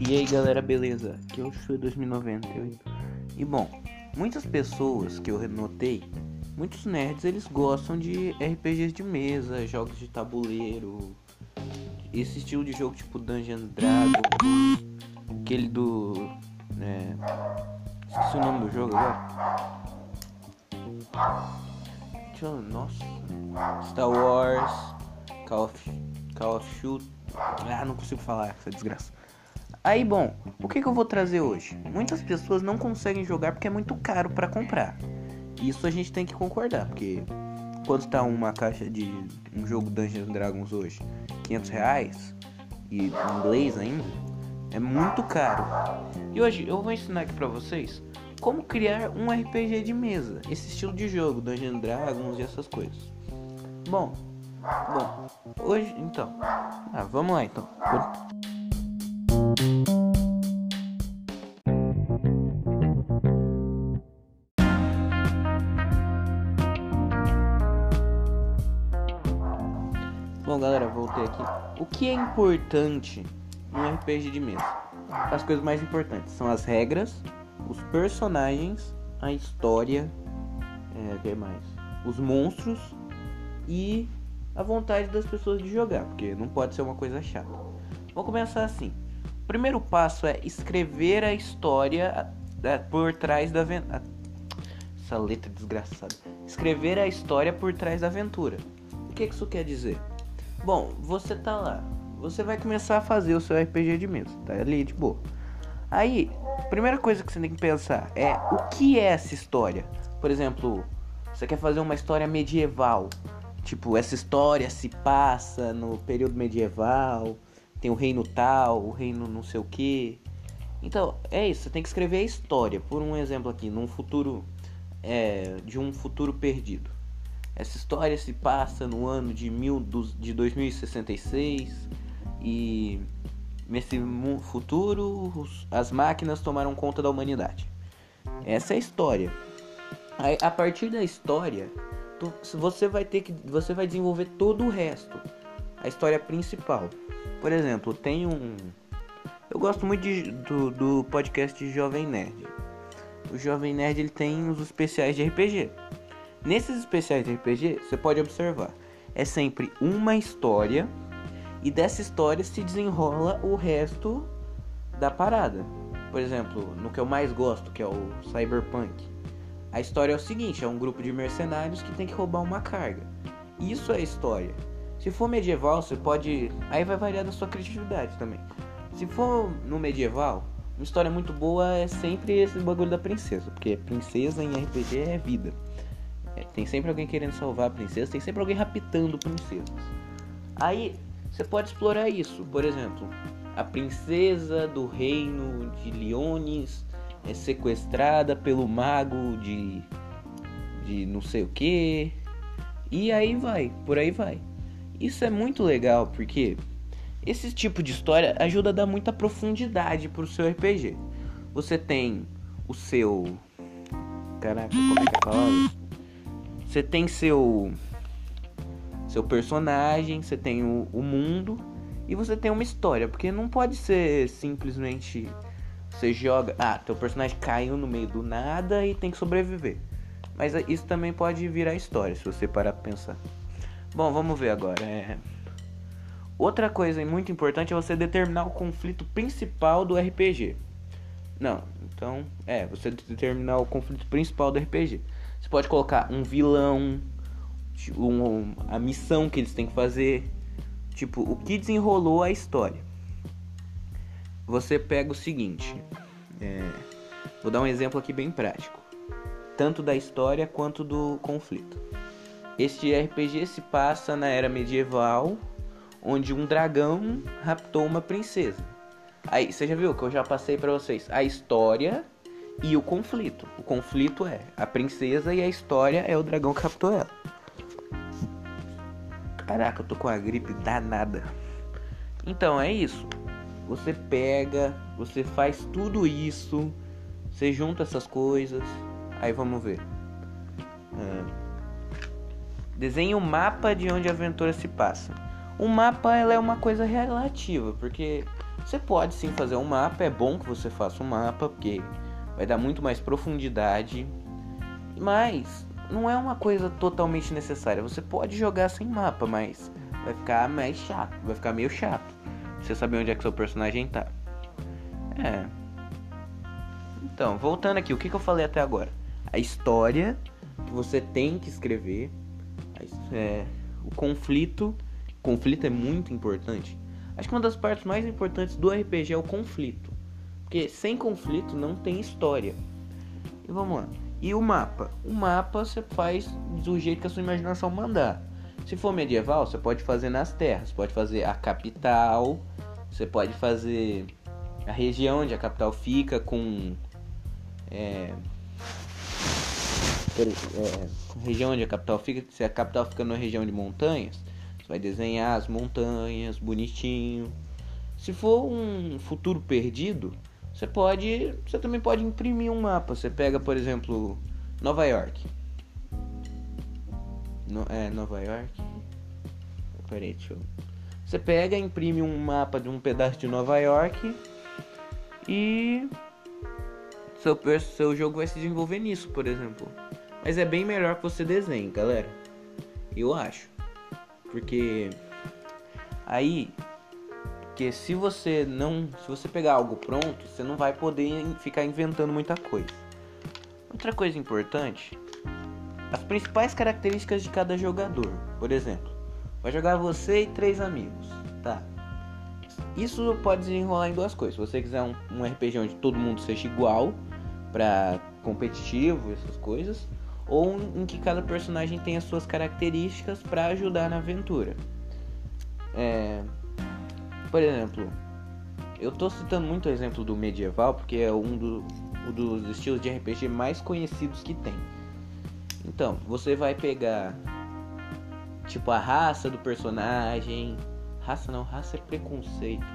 E aí galera, beleza? Aqui é o Shu 2098. E bom, muitas pessoas que eu notei, muitos nerds, eles gostam de RPGs de mesa, jogos de tabuleiro, esse estilo de jogo tipo Dungeon Dragon, aquele do. É, esqueci o nome do jogo agora. Nossa. Star Wars, Call of, Call of Shoot. Ah, não consigo falar essa desgraça. Aí, bom, o que, que eu vou trazer hoje? Muitas pessoas não conseguem jogar porque é muito caro para comprar. Isso a gente tem que concordar, porque quanto tá uma caixa de um jogo Dungeons Dragons hoje? 500 reais? E em inglês ainda? É muito caro. E hoje eu vou ensinar aqui pra vocês como criar um RPG de mesa. Esse estilo de jogo, Dungeons Dragons e essas coisas. Bom, bom, hoje então. Ah, vamos lá então. Bom, galera, voltei aqui. O que é importante num RPG de mesa? As coisas mais importantes são as regras, os personagens, a história, é, que mais? Os monstros e a vontade das pessoas de jogar, porque não pode ser uma coisa chata. Vamos começar assim. O primeiro passo é escrever a história é, por trás da aventura. Essa letra desgraçada. Escrever a história por trás da aventura. O que isso quer dizer? Bom, você tá lá. Você vai começar a fazer o seu RPG de mesa. Tá ali de boa. Aí, a primeira coisa que você tem que pensar é o que é essa história. Por exemplo, você quer fazer uma história medieval. Tipo, essa história se passa no período medieval. Tem o reino tal, o reino não sei o que. Então, é isso. Você tem que escrever a história. Por um exemplo aqui, num futuro. É, de um futuro perdido. Essa história se passa no ano de, mil, de 2066 e nesse futuro as máquinas tomaram conta da humanidade. Essa é a história. A partir da história, tu, você vai ter que você vai desenvolver todo o resto. A história principal. Por exemplo, tem um eu gosto muito de, do, do podcast Jovem Nerd. O Jovem Nerd ele tem os especiais de RPG. Nesses especiais de RPG, você pode observar, é sempre uma história e dessa história se desenrola o resto da parada. Por exemplo, no que eu mais gosto, que é o Cyberpunk. A história é o seguinte, é um grupo de mercenários que tem que roubar uma carga. Isso é história. Se for medieval, você pode, aí vai variar da sua criatividade também. Se for no medieval, uma história muito boa é sempre esse bagulho da princesa, porque princesa em RPG é vida. É, tem sempre alguém querendo salvar a princesa, tem sempre alguém raptando princesas. Aí você pode explorar isso, por exemplo, a princesa do reino de Leones é sequestrada pelo mago de de não sei o que. E aí vai, por aí vai. Isso é muito legal porque esse tipo de história ajuda a dar muita profundidade pro seu RPG. Você tem o seu. Caraca, como é que é a palavra? Você tem seu seu personagem, você tem o, o, mundo e você tem uma história, porque não pode ser simplesmente você joga, ah, teu personagem caiu no meio do nada e tem que sobreviver. Mas isso também pode virar história, se você parar pra pensar. Bom, vamos ver agora. É... Outra coisa muito importante é você determinar o conflito principal do RPG. Não, então, é, você determinar o conflito principal do RPG. Você pode colocar um vilão, um, a missão que eles têm que fazer, tipo, o que desenrolou a história. Você pega o seguinte, é, vou dar um exemplo aqui bem prático, tanto da história quanto do conflito. Este RPG se passa na era medieval, onde um dragão raptou uma princesa. Aí, você já viu que eu já passei para vocês a história e o conflito. O conflito é a princesa e a história é o dragão que captou ela. Caraca, eu tô com a gripe danada. Então é isso. Você pega, você faz tudo isso, você junta essas coisas. Aí vamos ver. É. Desenhe o um mapa de onde a aventura se passa. O mapa ela é uma coisa relativa, porque você pode sim fazer um mapa, é bom que você faça um mapa, porque vai dar muito mais profundidade. Mas não é uma coisa totalmente necessária. Você pode jogar sem mapa, mas vai ficar mais chato, vai ficar meio chato. Você saber onde é que seu personagem tá. É. Então, voltando aqui, o que, que eu falei até agora? A história que você tem que escrever, é, o conflito. O conflito é muito importante. Acho que uma das partes mais importantes do RPG é o conflito. Porque sem conflito não tem história. E vamos lá. E o mapa? O mapa você faz do jeito que a sua imaginação mandar. Se for medieval, você pode fazer nas terras, pode fazer a capital, você pode fazer a região onde a capital fica com é, é, região onde a capital fica, se a capital fica numa região de montanhas, você vai desenhar as montanhas bonitinho. Se for um futuro perdido, você pode, você também pode imprimir um mapa. Você pega, por exemplo, Nova York. No, é, Nova York. Peraí, deixa eu... Você pega, imprime um mapa de um pedaço de Nova York e seu, seu jogo vai se desenvolver nisso, por exemplo. Mas é bem melhor que você desenhe, galera. Eu acho. Porque aí porque se você não, se você pegar algo pronto, você não vai poder ficar inventando muita coisa. Outra coisa importante, as principais características de cada jogador. Por exemplo, vai jogar você e três amigos, tá? Isso pode desenrolar em duas coisas. Se você quiser um, um RPG onde todo mundo seja igual, para competitivo, essas coisas, ou em que cada personagem as suas características para ajudar na aventura. É, por exemplo, eu tô citando muito o exemplo do medieval porque é um, do, um dos estilos de RPG mais conhecidos que tem. Então, você vai pegar tipo a raça do personagem. Raça não, raça é preconceito.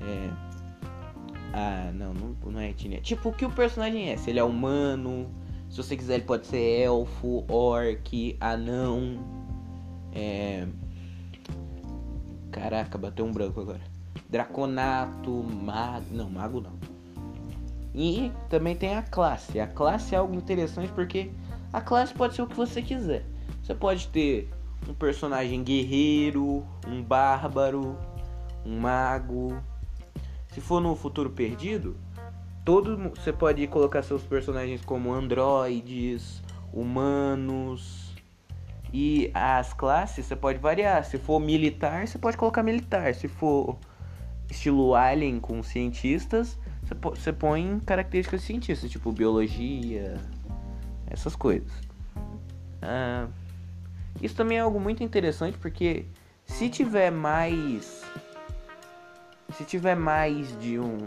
É. Ah, não, não, não é etnia. Tipo, o que o personagem é? Se ele é humano, se você quiser, ele pode ser elfo, orc, anão. É Caraca, bateu um branco agora. Draconato, mago. Não, mago não. E também tem a classe. A classe é algo interessante porque a classe pode ser o que você quiser. Você pode ter um personagem guerreiro, um bárbaro, um mago. Se for no futuro perdido, todo você pode colocar seus personagens como androides, humanos, e as classes você pode variar. Se for militar, você pode colocar militar. Se for estilo Alien com cientistas, você põe características cientistas, tipo biologia, essas coisas. Ah, isso também é algo muito interessante porque se tiver mais. Se tiver mais de um.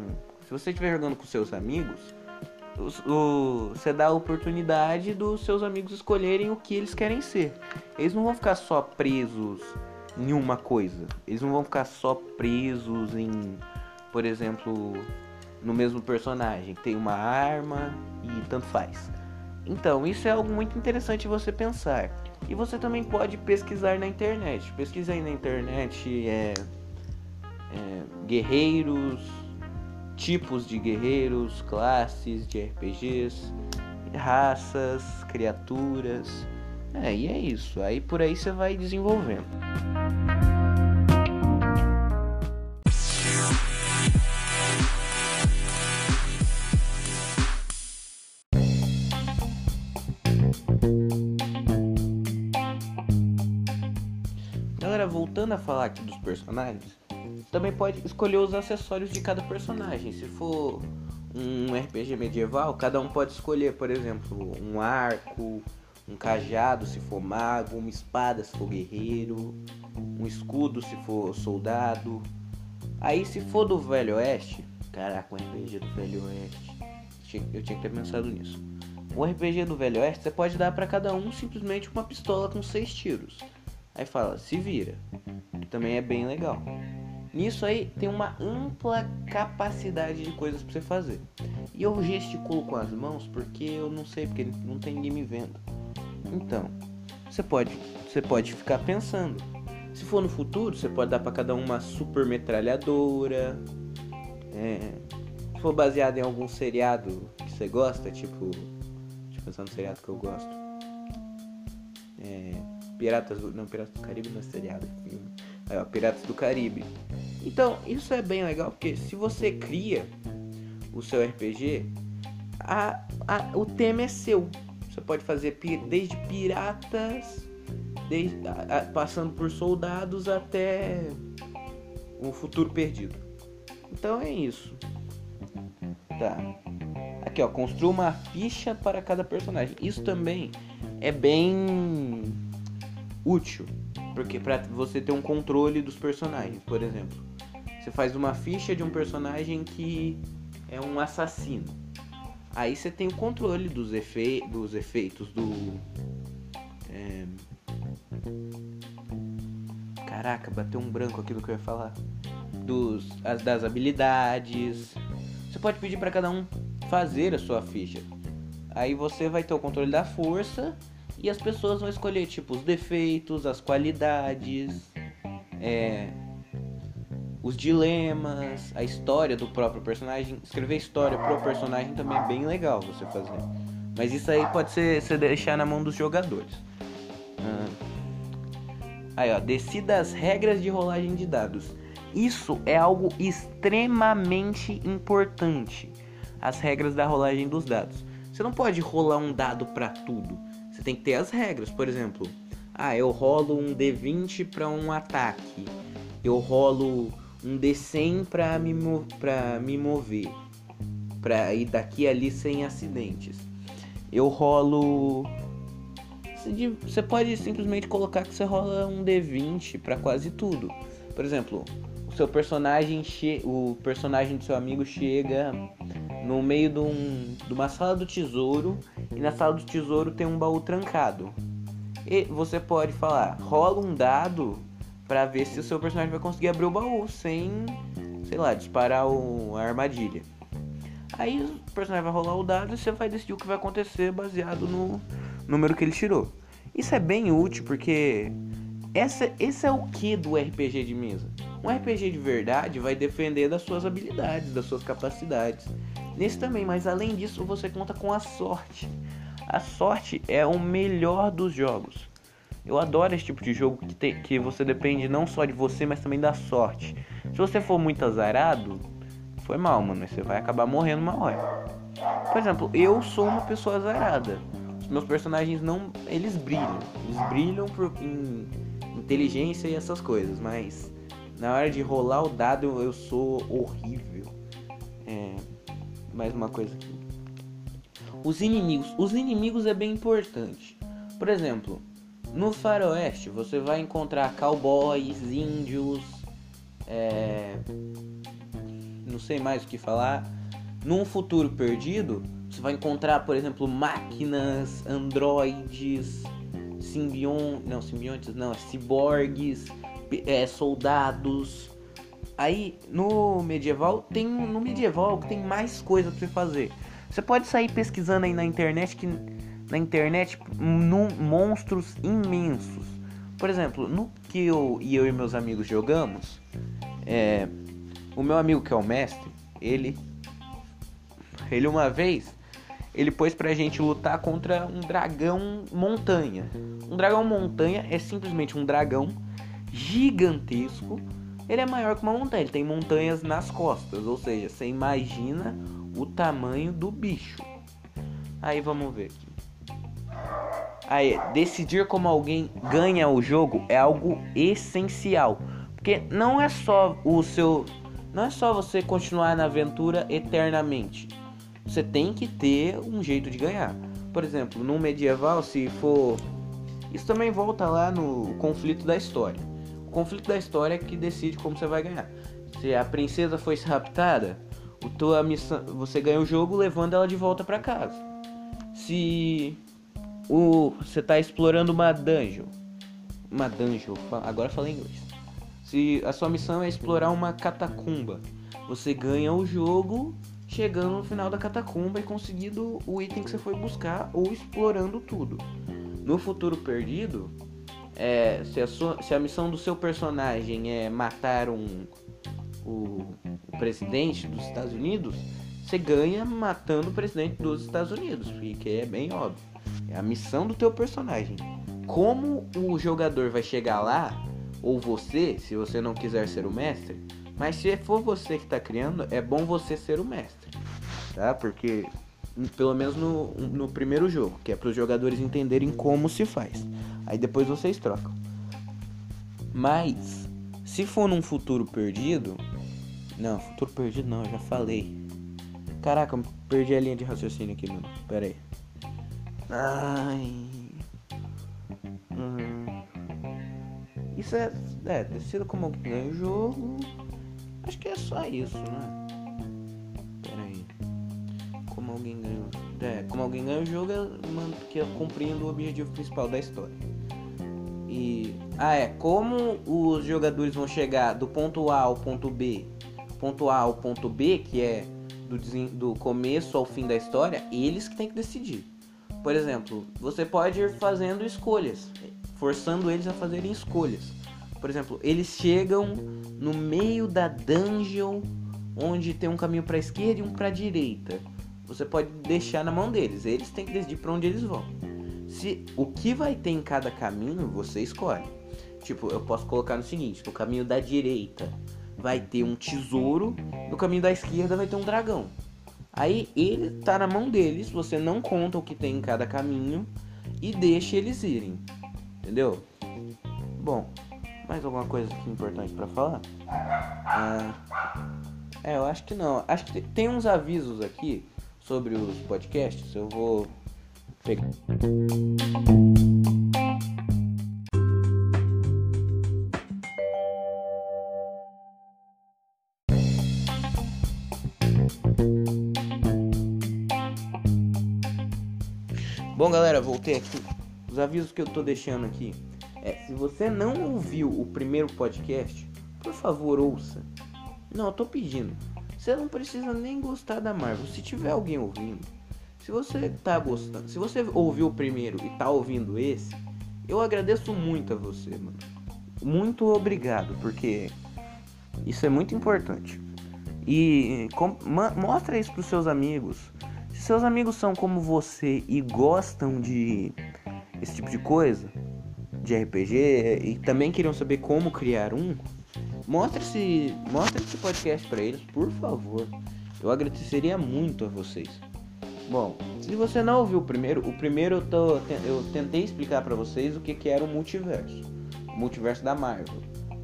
Se você estiver jogando com seus amigos, o, você dá a oportunidade dos seus amigos escolherem o que eles querem ser. Eles não vão ficar só presos em uma coisa. Eles não vão ficar só presos em, por exemplo, no mesmo personagem, que tem uma arma e tanto faz. Então, isso é algo muito interessante você pensar. E você também pode pesquisar na internet. Pesquisa aí na internet é, é guerreiros tipos de guerreiros, classes de RPGs, raças, criaturas. É, e é isso. Aí por aí você vai desenvolvendo. Falar aqui dos personagens, também pode escolher os acessórios de cada personagem. Se for um RPG medieval, cada um pode escolher, por exemplo, um arco, um cajado se for mago, uma espada se for guerreiro, um escudo se for soldado. Aí se for do Velho Oeste, caraca, um RPG do Velho Oeste, eu tinha que ter pensado nisso. O RPG do Velho Oeste você pode dar para cada um simplesmente uma pistola com seis tiros. Aí fala, se vira. Também é bem legal. Nisso aí tem uma ampla capacidade de coisas para você fazer. E eu gesticulo com as mãos porque eu não sei, porque não tem ninguém me vendo. Então, você pode, você pode ficar pensando. Se for no futuro, você pode dar para cada um uma super metralhadora. É, se for baseado em algum seriado que você gosta, tipo. Deixa eu pensar no seriado que eu gosto. É, Piratas do. Não, Piratas do Caribe não é seriado, é filme. Ó, Piratas do Caribe. Então, isso é bem legal porque se você cria o seu RPG, a, a, o tema é seu. Você pode fazer desde piratas, desde, a, passando por soldados até o futuro perdido. Então é isso. Tá. Aqui ó, construa uma ficha para cada personagem. Isso também é bem útil, porque para você ter um controle dos personagens, por exemplo, você faz uma ficha de um personagem que é um assassino. Aí você tem o controle dos, efe dos efeitos do. É... Caraca, bateu um branco aqui do que eu ia falar. Dos, as, das habilidades. Você pode pedir para cada um fazer a sua ficha. Aí você vai ter o controle da força e as pessoas vão escolher tipo os defeitos, as qualidades, é, os dilemas, a história do próprio personagem. Escrever história pro personagem também é bem legal você fazer. Mas isso aí pode ser você deixar na mão dos jogadores. Ah. Aí ó, decida as regras de rolagem de dados. Isso é algo extremamente importante. As regras da rolagem dos dados. Você não pode rolar um dado para tudo. Você tem que ter as regras. Por exemplo, ah, eu rolo um D20 para um ataque. Eu rolo um D100 para me, pra me mover. Pra ir daqui ali sem acidentes. Eu rolo. Você pode simplesmente colocar que você rola um D20 para quase tudo. Por exemplo, o seu personagem che... o personagem do seu amigo chega no meio de, um... de uma sala do tesouro e na sala do tesouro tem um baú trancado. E você pode falar, rola um dado para ver se o seu personagem vai conseguir abrir o baú sem, sei lá, disparar o, a armadilha. Aí o personagem vai rolar o dado e você vai decidir o que vai acontecer baseado no número que ele tirou. Isso é bem útil porque essa, esse é o que do RPG de mesa. Um RPG de verdade vai defender das suas habilidades, das suas capacidades. Nesse também, mas além disso você conta com a sorte. A sorte é o melhor dos jogos. Eu adoro esse tipo de jogo que, tem, que você depende não só de você, mas também da sorte. Se você for muito azarado, foi mal, mano. Você vai acabar morrendo uma hora. Por exemplo, eu sou uma pessoa azarada. Meus personagens não. Eles brilham. Eles brilham por, em inteligência e essas coisas, mas na hora de rolar o dado eu, eu sou horrível. É, mais uma coisa aqui. Os inimigos. Os inimigos é bem importante. Por exemplo, no faroeste você vai encontrar cowboys, índios, é... não sei mais o que falar. Num futuro perdido, você vai encontrar, por exemplo, máquinas, androides, simbion... não, simbiontes não, ciborgues, é, soldados. Aí no medieval tem no medieval tem mais coisa para você fazer. Você pode sair pesquisando aí na internet que na internet num, monstros imensos. Por exemplo, no que eu e eu e meus amigos jogamos, é, o meu amigo que é o mestre, ele ele uma vez ele pôs pra gente lutar contra um dragão montanha. Um dragão montanha é simplesmente um dragão gigantesco. Ele é maior que uma montanha, ele tem montanhas nas costas, ou seja, você imagina o tamanho do bicho. Aí vamos ver aqui. Aí, decidir como alguém ganha o jogo é algo essencial, porque não é só o seu, não é só você continuar na aventura eternamente. Você tem que ter um jeito de ganhar. Por exemplo, no medieval, se for, isso também volta lá no conflito da história. O conflito da história que decide como você vai ganhar. Se a princesa foi raptada, o tua missão, você ganha o jogo levando ela de volta para casa. Se o você tá explorando uma dungeon. Uma dungeon, agora falei inglês. Se a sua missão é explorar uma catacumba, você ganha o jogo chegando no final da catacumba e conseguindo o item que você foi buscar ou explorando tudo. No futuro perdido, é, se, a sua, se a missão do seu personagem é matar um, o, o presidente dos Estados Unidos, você ganha matando o presidente dos Estados Unidos, porque é bem óbvio. É a missão do teu personagem. Como o jogador vai chegar lá, ou você, se você não quiser ser o mestre, mas se for você que está criando, é bom você ser o mestre, tá? Porque pelo menos no, no primeiro jogo, que é para os jogadores entenderem como se faz. Aí depois vocês trocam. Mas se for num futuro perdido, não, futuro perdido não, eu já falei. Caraca, eu perdi a linha de raciocínio aqui, mano. Pera aí. Ai. Hum. Isso é, é, decida como ganha o jogo. Acho que é só isso, né? Alguém ganha É, como alguém ganha o jogo que é cumprindo o objetivo principal da história. E. Ah, é. Como os jogadores vão chegar do ponto A ao ponto B, ponto A ao ponto B, que é do, do começo ao fim da história, eles que têm que decidir. Por exemplo, você pode ir fazendo escolhas, forçando eles a fazerem escolhas. Por exemplo, eles chegam no meio da dungeon onde tem um caminho para esquerda e um para direita. Você pode deixar na mão deles, eles têm que decidir para onde eles vão. Se o que vai ter em cada caminho, você escolhe. Tipo, eu posso colocar no seguinte, no caminho da direita vai ter um tesouro, no caminho da esquerda vai ter um dragão. Aí ele tá na mão deles, você não conta o que tem em cada caminho e deixa eles irem. Entendeu? Bom, mais alguma coisa aqui importante para falar? Ah, é, eu acho que não. Acho que tem uns avisos aqui sobre os podcasts. Eu vou pegar. Bom, galera, voltei aqui. Os avisos que eu tô deixando aqui é: se você não ouviu o primeiro podcast, por favor, ouça. Não, eu tô pedindo. Você não precisa nem gostar da Marvel. Se tiver alguém ouvindo, se você tá gostando, se você ouviu o primeiro e tá ouvindo esse, eu agradeço muito a você, mano. Muito obrigado, porque isso é muito importante. E com, mostra isso pros seus amigos se seus amigos são como você e gostam de esse tipo de coisa, de RPG, e também queriam saber como criar um, mostre esse, mostre esse podcast para eles, por favor. Eu agradeceria muito a vocês. Bom, se você não ouviu o primeiro, o primeiro eu, tô, eu tentei explicar para vocês o que, que era o multiverso. O multiverso da Marvel.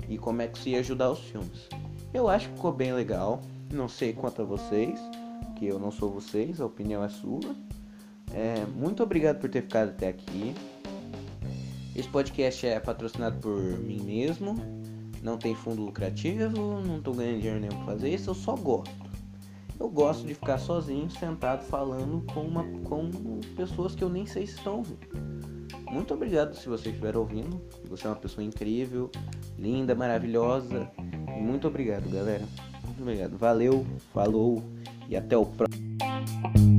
E como é que se ia ajudar os filmes. Eu acho que ficou bem legal. Não sei quanto a vocês que eu não sou vocês, a opinião é sua. É, muito obrigado por ter ficado até aqui. Esse podcast é patrocinado por mim mesmo. Não tem fundo lucrativo, não tô ganhando dinheiro nenhum pra fazer isso, eu só gosto. Eu gosto de ficar sozinho, sentado, falando com, uma, com pessoas que eu nem sei se estão ouvindo. Muito obrigado se você estiver ouvindo. Você é uma pessoa incrível, linda, maravilhosa. Muito obrigado, galera. Muito obrigado. Valeu, falou e até o próximo.